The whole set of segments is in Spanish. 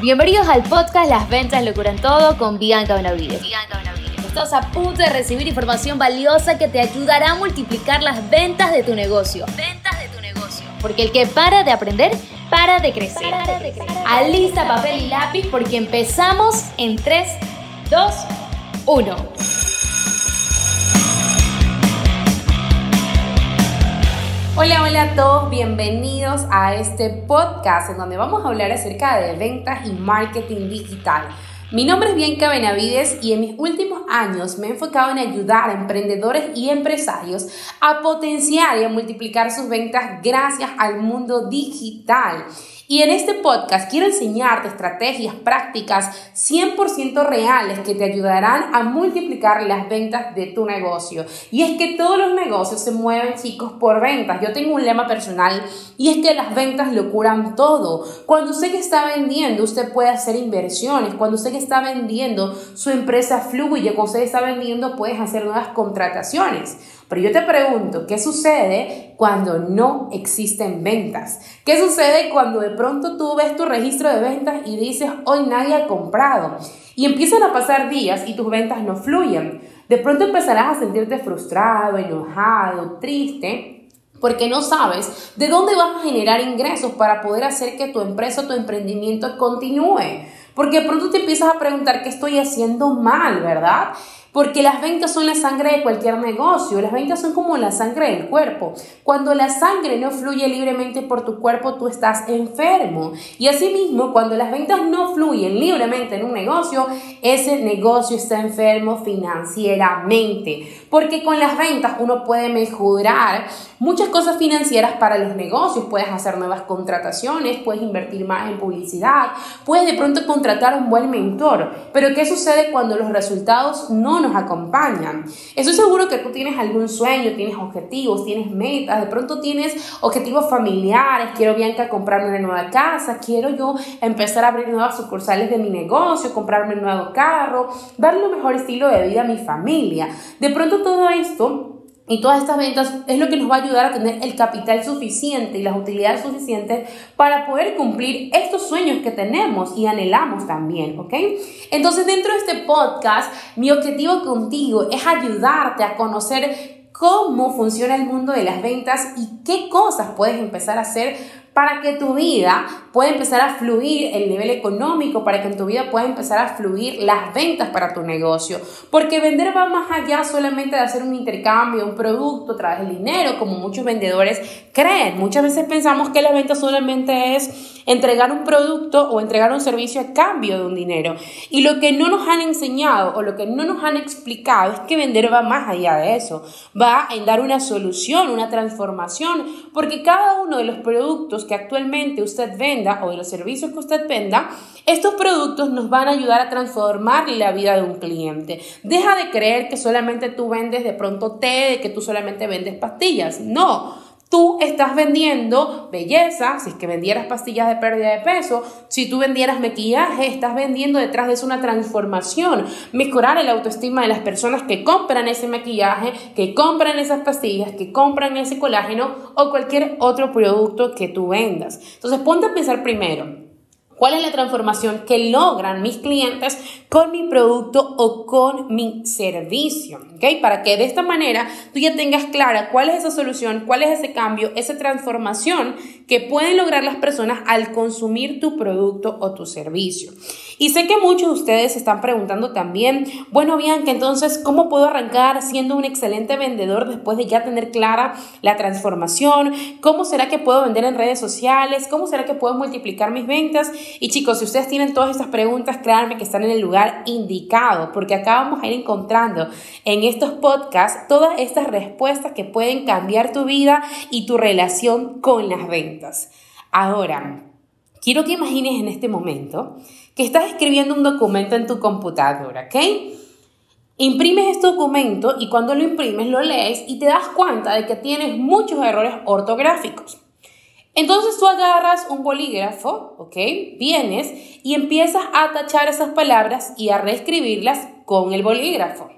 Bienvenidos al podcast Las Ventas lo curan todo con Bianca Benavides. Estás a punto de recibir información valiosa que te ayudará a multiplicar las ventas de tu negocio. Ventas de tu negocio. Porque el que para de aprender, para de crecer. Alista papel y lápiz porque empezamos en 3, 2, 1. Hola, hola a todos, bienvenidos a este podcast en donde vamos a hablar acerca de ventas y marketing digital. Mi nombre es Bianca Benavides y en mis últimos años me he enfocado en ayudar a emprendedores y empresarios a potenciar y a multiplicar sus ventas gracias al mundo digital. Y en este podcast quiero enseñarte estrategias prácticas 100% reales que te ayudarán a multiplicar las ventas de tu negocio. Y es que todos los negocios se mueven, chicos, por ventas. Yo tengo un lema personal y es que las ventas lo curan todo. Cuando usted que está vendiendo, usted puede hacer inversiones. Cuando usted que está vendiendo, su empresa fluye. Cuando usted está vendiendo, puedes hacer nuevas contrataciones. Pero yo te pregunto, ¿qué sucede cuando no existen ventas? ¿Qué sucede cuando de pronto tú ves tu registro de ventas y dices, hoy nadie ha comprado? Y empiezan a pasar días y tus ventas no fluyen. De pronto empezarás a sentirte frustrado, enojado, triste, porque no sabes de dónde vas a generar ingresos para poder hacer que tu empresa o tu emprendimiento continúe. Porque de pronto te empiezas a preguntar qué estoy haciendo mal, ¿verdad? Porque las ventas son la sangre de cualquier negocio, las ventas son como la sangre del cuerpo. Cuando la sangre no fluye libremente por tu cuerpo, tú estás enfermo. Y asimismo, cuando las ventas no fluyen libremente en un negocio, ese negocio está enfermo financieramente. Porque con las ventas uno puede mejorar muchas cosas financieras para los negocios. Puedes hacer nuevas contrataciones, puedes invertir más en publicidad, puedes de pronto contratar un buen mentor. Pero ¿qué sucede cuando los resultados no nos acompañan? Estoy seguro que tú tienes algún sueño, tienes objetivos, tienes metas, de pronto tienes objetivos familiares. Quiero Bianca comprarme una nueva casa, quiero yo empezar a abrir nuevas sucursales de mi negocio, comprarme un nuevo carro, darle un mejor estilo de vida a mi familia. De pronto todo esto y todas estas ventas es lo que nos va a ayudar a tener el capital suficiente y las utilidades suficientes para poder cumplir estos sueños que tenemos y anhelamos también, ¿ok? Entonces dentro de este podcast, mi objetivo contigo es ayudarte a conocer cómo funciona el mundo de las ventas y qué cosas puedes empezar a hacer para que tu vida pueda empezar a fluir el nivel económico, para que en tu vida pueda empezar a fluir las ventas para tu negocio. Porque vender va más allá solamente de hacer un intercambio, un producto a través del dinero, como muchos vendedores creen. Muchas veces pensamos que la venta solamente es entregar un producto o entregar un servicio a cambio de un dinero. Y lo que no nos han enseñado o lo que no nos han explicado es que vender va más allá de eso. Va en dar una solución, una transformación, porque cada uno de los productos que actualmente usted venda o de los servicios que usted venda, estos productos nos van a ayudar a transformar la vida de un cliente. Deja de creer que solamente tú vendes de pronto té, de que tú solamente vendes pastillas. No. Tú estás vendiendo belleza, si es que vendieras pastillas de pérdida de peso, si tú vendieras maquillaje, estás vendiendo detrás de eso una transformación, mejorar el autoestima de las personas que compran ese maquillaje, que compran esas pastillas, que compran ese colágeno o cualquier otro producto que tú vendas. Entonces ponte a pensar primero, ¿Cuál es la transformación que logran mis clientes con mi producto o con mi servicio? ¿Okay? Para que de esta manera tú ya tengas clara cuál es esa solución, cuál es ese cambio, esa transformación que pueden lograr las personas al consumir tu producto o tu servicio. Y sé que muchos de ustedes se están preguntando también, bueno, Bianca, entonces, ¿cómo puedo arrancar siendo un excelente vendedor después de ya tener clara la transformación? ¿Cómo será que puedo vender en redes sociales? ¿Cómo será que puedo multiplicar mis ventas? Y chicos, si ustedes tienen todas estas preguntas, créanme que están en el lugar indicado, porque acá vamos a ir encontrando en estos podcasts todas estas respuestas que pueden cambiar tu vida y tu relación con las ventas. Ahora, quiero que imagines en este momento que estás escribiendo un documento en tu computadora, ¿ok? Imprimes este documento y cuando lo imprimes lo lees y te das cuenta de que tienes muchos errores ortográficos. Entonces tú agarras un bolígrafo, ¿ok? Vienes y empiezas a tachar esas palabras y a reescribirlas con el bolígrafo.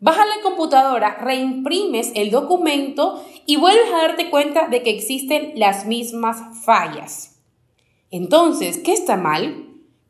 Vas a la computadora, reimprimes el documento y vuelves a darte cuenta de que existen las mismas fallas. Entonces, ¿qué está mal?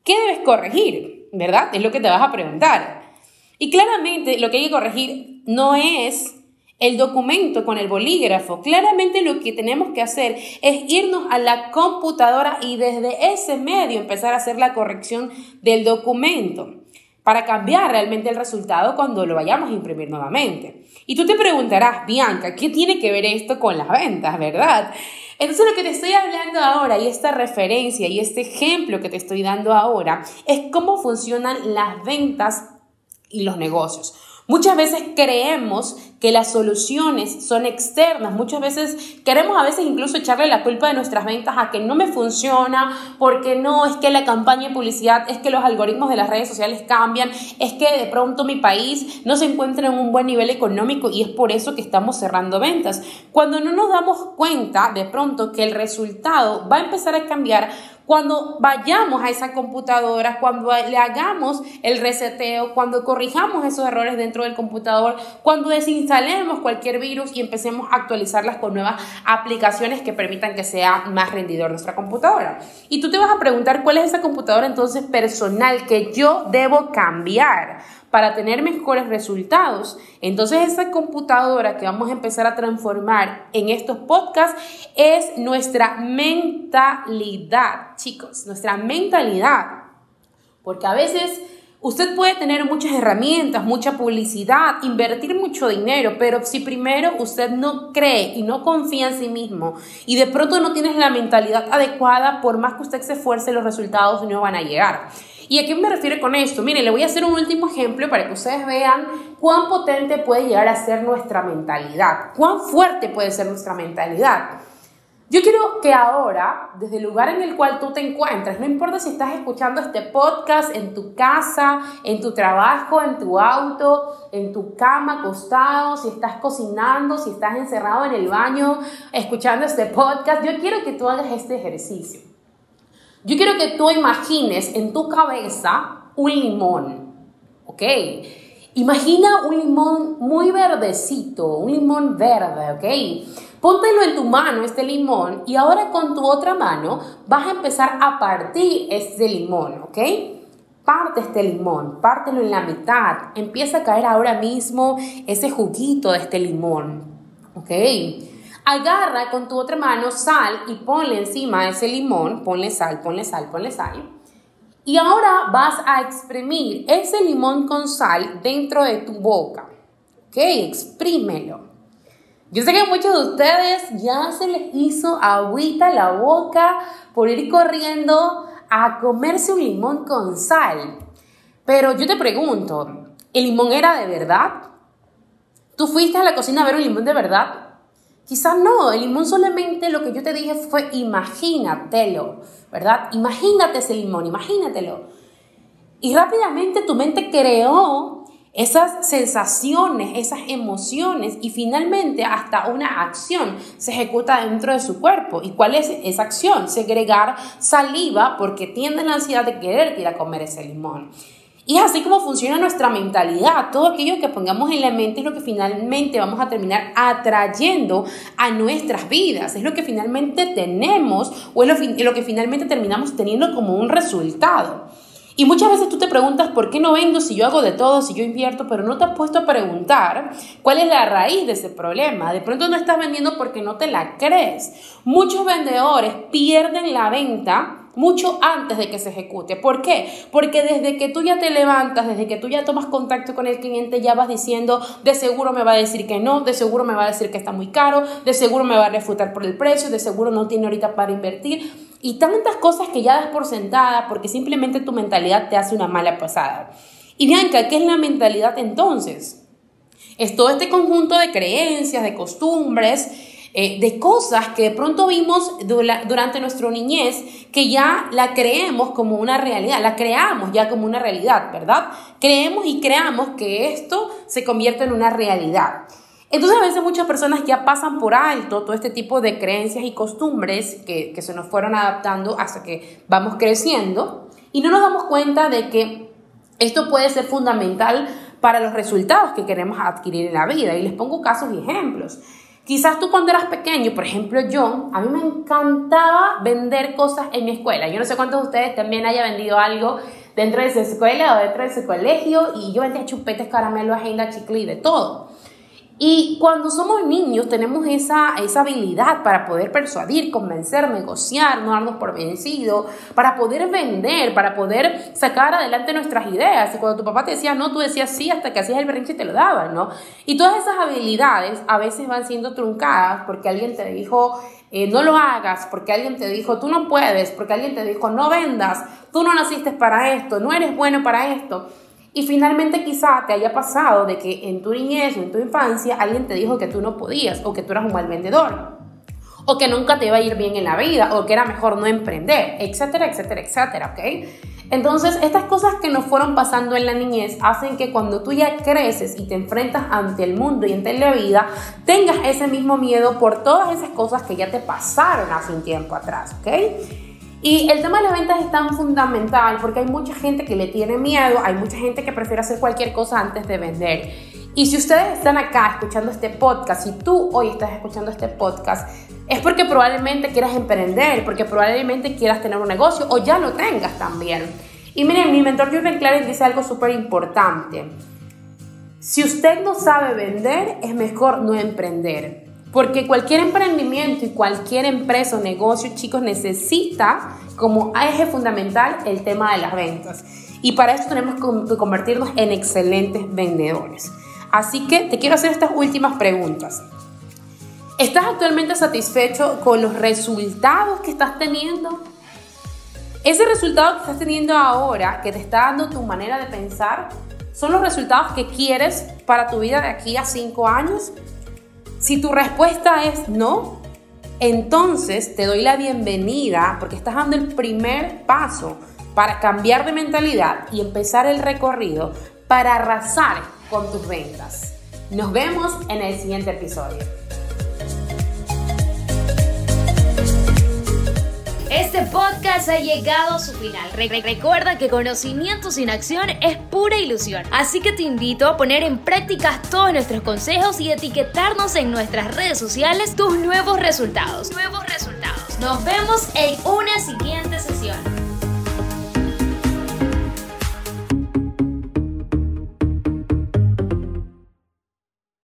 ¿qué debes corregir? ¿Verdad? Es lo que te vas a preguntar. Y claramente lo que hay que corregir no es el documento con el bolígrafo. Claramente lo que tenemos que hacer es irnos a la computadora y desde ese medio empezar a hacer la corrección del documento para cambiar realmente el resultado cuando lo vayamos a imprimir nuevamente. Y tú te preguntarás, Bianca, ¿qué tiene que ver esto con las ventas, verdad? Entonces lo que te estoy hablando ahora y esta referencia y este ejemplo que te estoy dando ahora es cómo funcionan las ventas y los negocios. Muchas veces creemos que las soluciones son externas. Muchas veces queremos a veces incluso echarle la culpa de nuestras ventas a que no me funciona, porque no, es que la campaña de publicidad, es que los algoritmos de las redes sociales cambian, es que de pronto mi país no se encuentra en un buen nivel económico y es por eso que estamos cerrando ventas. Cuando no nos damos cuenta de pronto que el resultado va a empezar a cambiar cuando vayamos a esa computadora, cuando le hagamos el reseteo, cuando corrijamos esos errores dentro del computador, cuando desinstalemos cualquier virus y empecemos a actualizarlas con nuevas aplicaciones que permitan que sea más rendidor nuestra computadora. Y tú te vas a preguntar cuál es esa computadora entonces personal que yo debo cambiar para tener mejores resultados. Entonces esa computadora que vamos a empezar a transformar en estos podcasts es nuestra mentalidad, chicos, nuestra mentalidad. Porque a veces usted puede tener muchas herramientas, mucha publicidad, invertir mucho dinero, pero si primero usted no cree y no confía en sí mismo y de pronto no tienes la mentalidad adecuada, por más que usted se esfuerce, los resultados no van a llegar. ¿Y a qué me refiero con esto? Miren, le voy a hacer un último ejemplo para que ustedes vean cuán potente puede llegar a ser nuestra mentalidad, cuán fuerte puede ser nuestra mentalidad. Yo quiero que ahora, desde el lugar en el cual tú te encuentres, no importa si estás escuchando este podcast en tu casa, en tu trabajo, en tu auto, en tu cama, acostado, si estás cocinando, si estás encerrado en el baño, escuchando este podcast, yo quiero que tú hagas este ejercicio. Yo quiero que tú imagines en tu cabeza un limón, ¿ok? Imagina un limón muy verdecito, un limón verde, ¿ok? Póntelo en tu mano, este limón, y ahora con tu otra mano vas a empezar a partir este limón, ¿ok? Parte este limón, pártelo en la mitad, empieza a caer ahora mismo ese juguito de este limón, ¿ok? Agarra con tu otra mano sal y ponle encima ese limón, ponle sal, ponle sal, ponle sal. Y ahora vas a exprimir ese limón con sal dentro de tu boca. ¿Ok? Exprímelo. Yo sé que muchos de ustedes ya se les hizo agüita la boca por ir corriendo a comerse un limón con sal. Pero yo te pregunto, ¿el limón era de verdad? ¿Tú fuiste a la cocina a ver un limón de verdad? Quizás no, el limón solamente lo que yo te dije fue imagínatelo, ¿verdad? Imagínate ese limón, imagínatelo. Y rápidamente tu mente creó esas sensaciones, esas emociones y finalmente hasta una acción se ejecuta dentro de su cuerpo. ¿Y cuál es esa acción? Segregar saliva porque tiene la ansiedad de querer ir a comer ese limón. Y es así como funciona nuestra mentalidad. Todo aquello que pongamos en la mente es lo que finalmente vamos a terminar atrayendo a nuestras vidas. Es lo que finalmente tenemos o es lo, lo que finalmente terminamos teniendo como un resultado. Y muchas veces tú te preguntas, ¿por qué no vendo si yo hago de todo, si yo invierto? Pero no te has puesto a preguntar cuál es la raíz de ese problema. De pronto no estás vendiendo porque no te la crees. Muchos vendedores pierden la venta mucho antes de que se ejecute. ¿Por qué? Porque desde que tú ya te levantas, desde que tú ya tomas contacto con el cliente, ya vas diciendo, de seguro me va a decir que no, de seguro me va a decir que está muy caro, de seguro me va a refutar por el precio, de seguro no tiene ahorita para invertir. Y tantas cosas que ya das por sentada porque simplemente tu mentalidad te hace una mala pasada. Y Bianca, ¿qué es la mentalidad entonces? Es todo este conjunto de creencias, de costumbres, eh, de cosas que de pronto vimos durante nuestra niñez que ya la creemos como una realidad, la creamos ya como una realidad, ¿verdad? Creemos y creamos que esto se convierte en una realidad. Entonces a veces muchas personas ya pasan por alto todo este tipo de creencias y costumbres que, que se nos fueron adaptando hasta que vamos creciendo y no nos damos cuenta de que esto puede ser fundamental para los resultados que queremos adquirir en la vida. Y les pongo casos y ejemplos. Quizás tú cuando eras pequeño, por ejemplo yo, a mí me encantaba vender cosas en mi escuela. Yo no sé cuántos de ustedes también haya vendido algo dentro de su escuela o dentro de su colegio y yo vendía chupetes, caramelo, agenda, chicle y de todo. Y cuando somos niños tenemos esa, esa habilidad para poder persuadir, convencer, negociar, no darnos por vencido, para poder vender, para poder sacar adelante nuestras ideas. Y cuando tu papá te decía no, tú decías sí hasta que hacías el berrinche y te lo daban, ¿no? Y todas esas habilidades a veces van siendo truncadas porque alguien te dijo eh, no lo hagas, porque alguien te dijo tú no puedes, porque alguien te dijo no vendas, tú no naciste para esto, no eres bueno para esto. Y finalmente quizá te haya pasado de que en tu niñez o en tu infancia alguien te dijo que tú no podías o que tú eras un mal vendedor o que nunca te iba a ir bien en la vida o que era mejor no emprender, etcétera, etcétera, etcétera, ¿ok? Entonces, estas cosas que nos fueron pasando en la niñez hacen que cuando tú ya creces y te enfrentas ante el mundo y ante la vida, tengas ese mismo miedo por todas esas cosas que ya te pasaron hace un tiempo atrás, ¿ok? Y el tema de las ventas es tan fundamental porque hay mucha gente que le tiene miedo, hay mucha gente que prefiere hacer cualquier cosa antes de vender. Y si ustedes están acá escuchando este podcast, si tú hoy estás escuchando este podcast, es porque probablemente quieras emprender, porque probablemente quieras tener un negocio o ya lo tengas también. Y miren, mi mentor Jürgen Clary dice algo súper importante. Si usted no sabe vender, es mejor no emprender. Porque cualquier emprendimiento y cualquier empresa o negocio, chicos, necesita como eje fundamental el tema de las ventas. Y para eso tenemos que convertirnos en excelentes vendedores. Así que te quiero hacer estas últimas preguntas. ¿Estás actualmente satisfecho con los resultados que estás teniendo? Ese resultado que estás teniendo ahora, que te está dando tu manera de pensar, ¿son los resultados que quieres para tu vida de aquí a cinco años? Si tu respuesta es no, entonces te doy la bienvenida porque estás dando el primer paso para cambiar de mentalidad y empezar el recorrido para arrasar con tus ventas. Nos vemos en el siguiente episodio. Este podcast ha llegado a su final. recuerda que conocimiento sin acción es pura ilusión. Así que te invito a poner en práctica todos nuestros consejos y etiquetarnos en nuestras redes sociales tus nuevos resultados. Nuevos resultados. Nos vemos en una siguiente sesión.